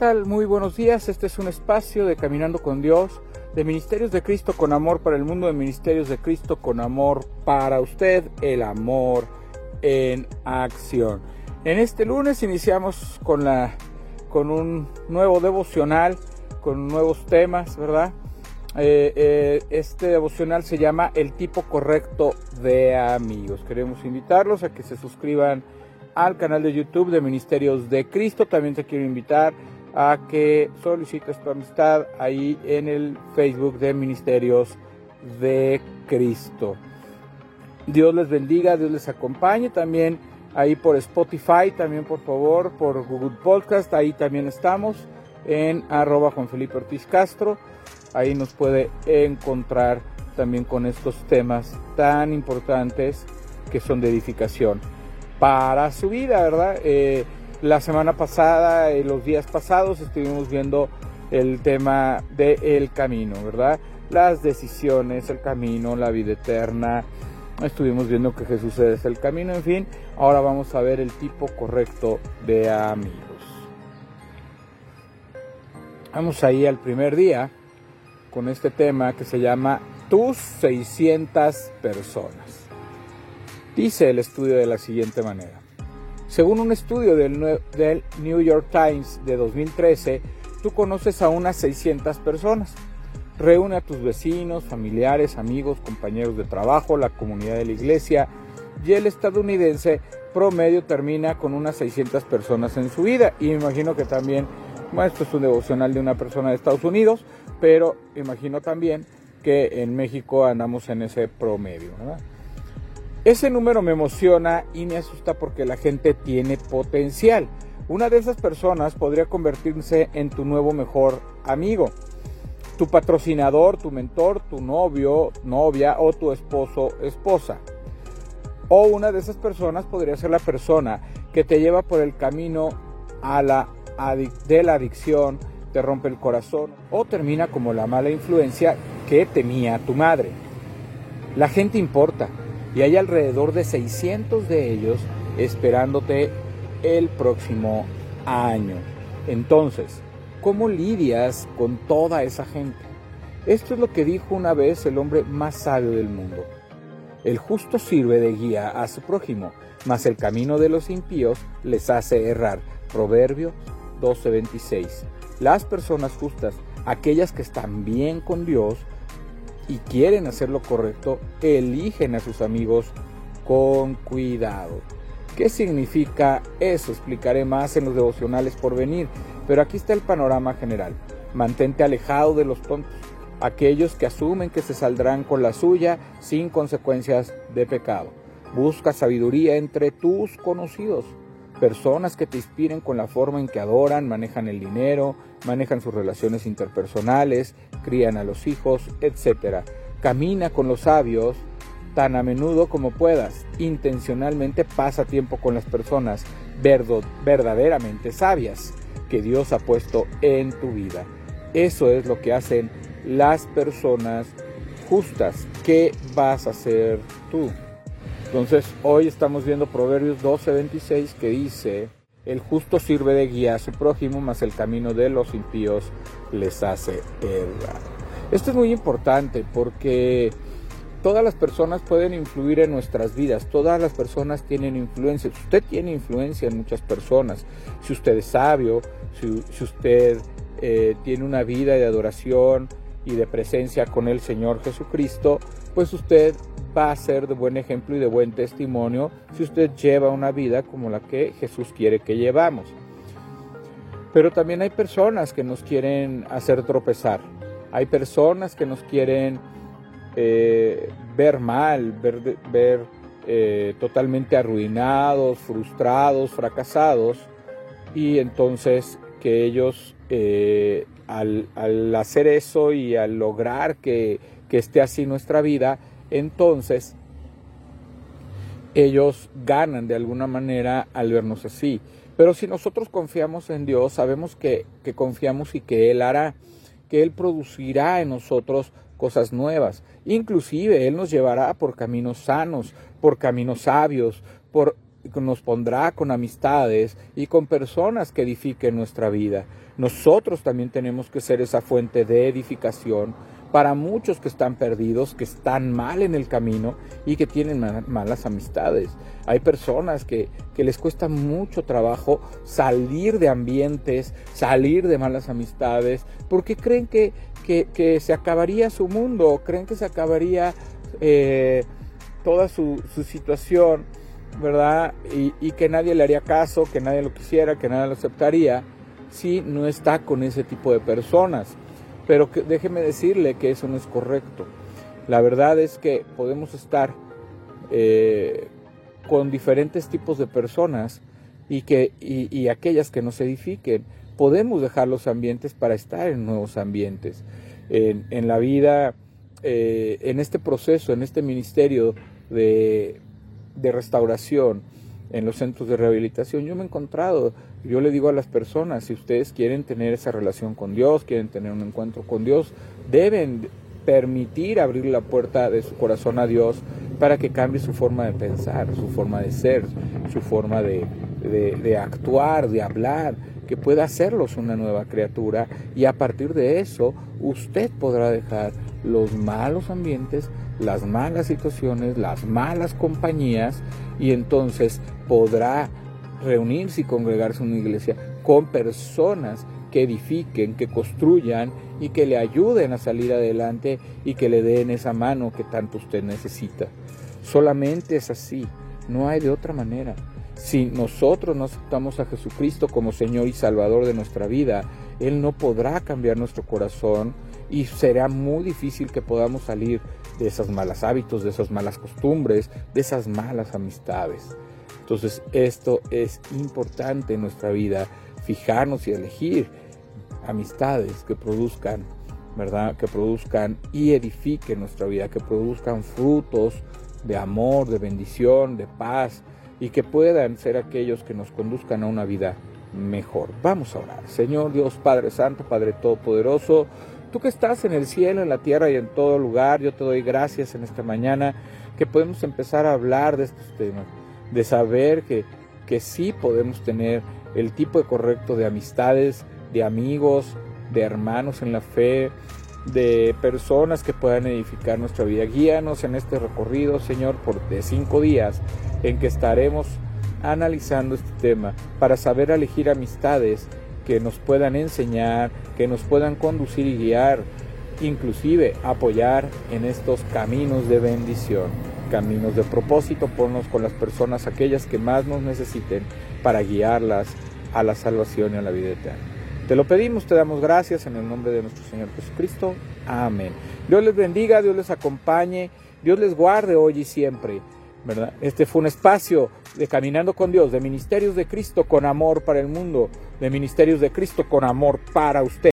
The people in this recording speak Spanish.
tal? Muy buenos días. Este es un espacio de Caminando con Dios, de Ministerios de Cristo con amor para el mundo, de Ministerios de Cristo con amor para usted, el amor en acción. En este lunes iniciamos con la con un nuevo devocional, con nuevos temas, ¿verdad? Eh, eh, este devocional se llama El tipo correcto de amigos. Queremos invitarlos a que se suscriban al canal de YouTube de Ministerios de Cristo. También te quiero invitar a que solicites tu amistad ahí en el Facebook de Ministerios de Cristo. Dios les bendiga, Dios les acompañe también ahí por Spotify, también por favor, por Google Podcast, ahí también estamos en arroba Juan Felipe Ortiz Castro, ahí nos puede encontrar también con estos temas tan importantes que son de edificación para su vida, ¿verdad? Eh, la semana pasada, y los días pasados, estuvimos viendo el tema del camino, ¿verdad? Las decisiones, el camino, la vida eterna. Estuvimos viendo que Jesús es el camino, en fin. Ahora vamos a ver el tipo correcto de amigos. Vamos ahí al primer día con este tema que se llama Tus 600 personas. Dice el estudio de la siguiente manera. Según un estudio del, New York Times de 2013, tú conoces a unas 600 personas. Reúne a tus vecinos, familiares, amigos, compañeros de trabajo, la comunidad de la iglesia y el estadounidense promedio termina con unas 600 personas en su vida. Y me imagino que también, bueno, esto es un devocional de una persona de Estados Unidos, pero imagino también que en México andamos en ese promedio. ¿verdad? Ese número me emociona y me asusta porque la gente tiene potencial. Una de esas personas podría convertirse en tu nuevo mejor amigo, tu patrocinador, tu mentor, tu novio, novia o tu esposo, esposa. O una de esas personas podría ser la persona que te lleva por el camino a la de la adicción, te rompe el corazón o termina como la mala influencia que temía tu madre. La gente importa, y hay alrededor de 600 de ellos esperándote el próximo año. Entonces, ¿cómo lidias con toda esa gente? Esto es lo que dijo una vez el hombre más sabio del mundo. El justo sirve de guía a su prójimo, mas el camino de los impíos les hace errar. Proverbio 12:26. Las personas justas, aquellas que están bien con Dios, y quieren hacer lo correcto, eligen a sus amigos con cuidado. ¿Qué significa eso? Explicaré más en los devocionales por venir, pero aquí está el panorama general. Mantente alejado de los tontos, aquellos que asumen que se saldrán con la suya sin consecuencias de pecado. Busca sabiduría entre tus conocidos, personas que te inspiren con la forma en que adoran, manejan el dinero, manejan sus relaciones interpersonales, crían a los hijos, etc. Camina con los sabios tan a menudo como puedas. Intencionalmente pasa tiempo con las personas verdaderamente sabias que Dios ha puesto en tu vida. Eso es lo que hacen las personas justas. ¿Qué vas a hacer tú? Entonces hoy estamos viendo Proverbios 12:26 que dice, el justo sirve de guía a su prójimo, mas el camino de los impíos les hace errar. Esto es muy importante porque todas las personas pueden influir en nuestras vidas, todas las personas tienen influencia. Usted tiene influencia en muchas personas. Si usted es sabio, si, usted eh, tiene una vida de adoración y de presencia con el Señor Jesucristo, pues usted va a ser de buen ejemplo y de buen testimonio si usted lleva una vida como la que Jesús quiere que llevamos. Pero también hay personas que nos quieren hacer tropezar. Hay personas que nos quieren eh, ver mal, ver, eh, totalmente arruinados, frustrados, fracasados. Y entonces que ellos eh, al, hacer eso y al lograr que, que esté así nuestra vida, entonces ellos ganan de alguna manera al vernos así. Pero si nosotros confiamos en Dios, sabemos que, que, confiamos y que Él hará, que Él producirá en nosotros cosas nuevas. Inclusive Él nos llevará por caminos sanos, por caminos sabios, por nos pondrá con amistades y con personas que edifiquen nuestra vida. Nosotros también tenemos que ser esa fuente de edificación para muchos que están perdidos, que están mal en el camino y que tienen malas amistades. Hay personas que, les cuesta mucho trabajo salir de ambientes, salir de malas amistades, porque creen que, que, se acabaría su mundo, creen que se acabaría eh, toda su, situación, ¿verdad? Y, y que nadie le haría caso, que nadie lo quisiera, que nadie lo aceptaría si no está con ese tipo de personas. Pero déjeme decirle que eso no es correcto. La verdad es que podemos estar eh, con diferentes tipos de personas y, que, y, aquellas que nos edifiquen. Podemos dejar los ambientes para estar en nuevos ambientes. En, la vida, eh, en este proceso, en este ministerio de, de restauración, en los centros de rehabilitación, yo me he encontrado yo le digo a las personas, si ustedes quieren tener esa relación con Dios, quieren tener un encuentro con Dios, deben permitir abrir la puerta de su corazón a Dios para que cambie su forma de pensar, su forma de ser, su forma de, de, actuar, de hablar, que pueda hacerlos una nueva criatura. Y a partir de eso usted podrá dejar los malos ambientes, las malas situaciones, las malas compañías y entonces podrá reunirse y congregarse en una iglesia con personas que edifiquen, que construyan y que le ayuden a salir adelante y que le den esa mano que tanto usted necesita. Solamente es así, no hay de otra manera. Si nosotros no aceptamos a Jesucristo como Señor y Salvador de nuestra vida, Él no podrá cambiar nuestro corazón y será muy difícil que podamos salir de esos malos hábitos, de esas malas costumbres, de esas malas amistades. Entonces esto es importante en nuestra vida, fijarnos y elegir amistades que produzcan, ¿verdad? Que produzcan y edifiquen nuestra vida, que produzcan frutos de amor, de bendición, de paz y que puedan ser aquellos que nos conduzcan a una vida mejor. Vamos a orar. Señor Dios Padre Santo, Padre Todopoderoso, tú que estás en el cielo, en la tierra y en todo lugar, yo te doy gracias en esta mañana que podemos empezar a hablar de estos temas de saber que, que sí podemos tener el tipo correcto de amistades, de amigos, de hermanos en la fe, de personas que puedan edificar nuestra vida. Guíanos en este recorrido, Señor, por de cinco días en que estaremos analizando este tema para saber elegir amistades que nos puedan enseñar, que nos puedan conducir y guiar, inclusive apoyar en estos caminos de bendición caminos de propósito, ponnos con las personas aquellas que más nos necesiten para guiarlas a la salvación y a la vida eterna. Te lo pedimos, te damos gracias en el nombre de nuestro Señor Jesucristo. Amén. Dios les bendiga, Dios les acompañe, Dios les guarde hoy y siempre. Este fue un espacio de Caminando con Dios, de Ministerios de Cristo con amor para el mundo, de Ministerios de Cristo con amor para usted.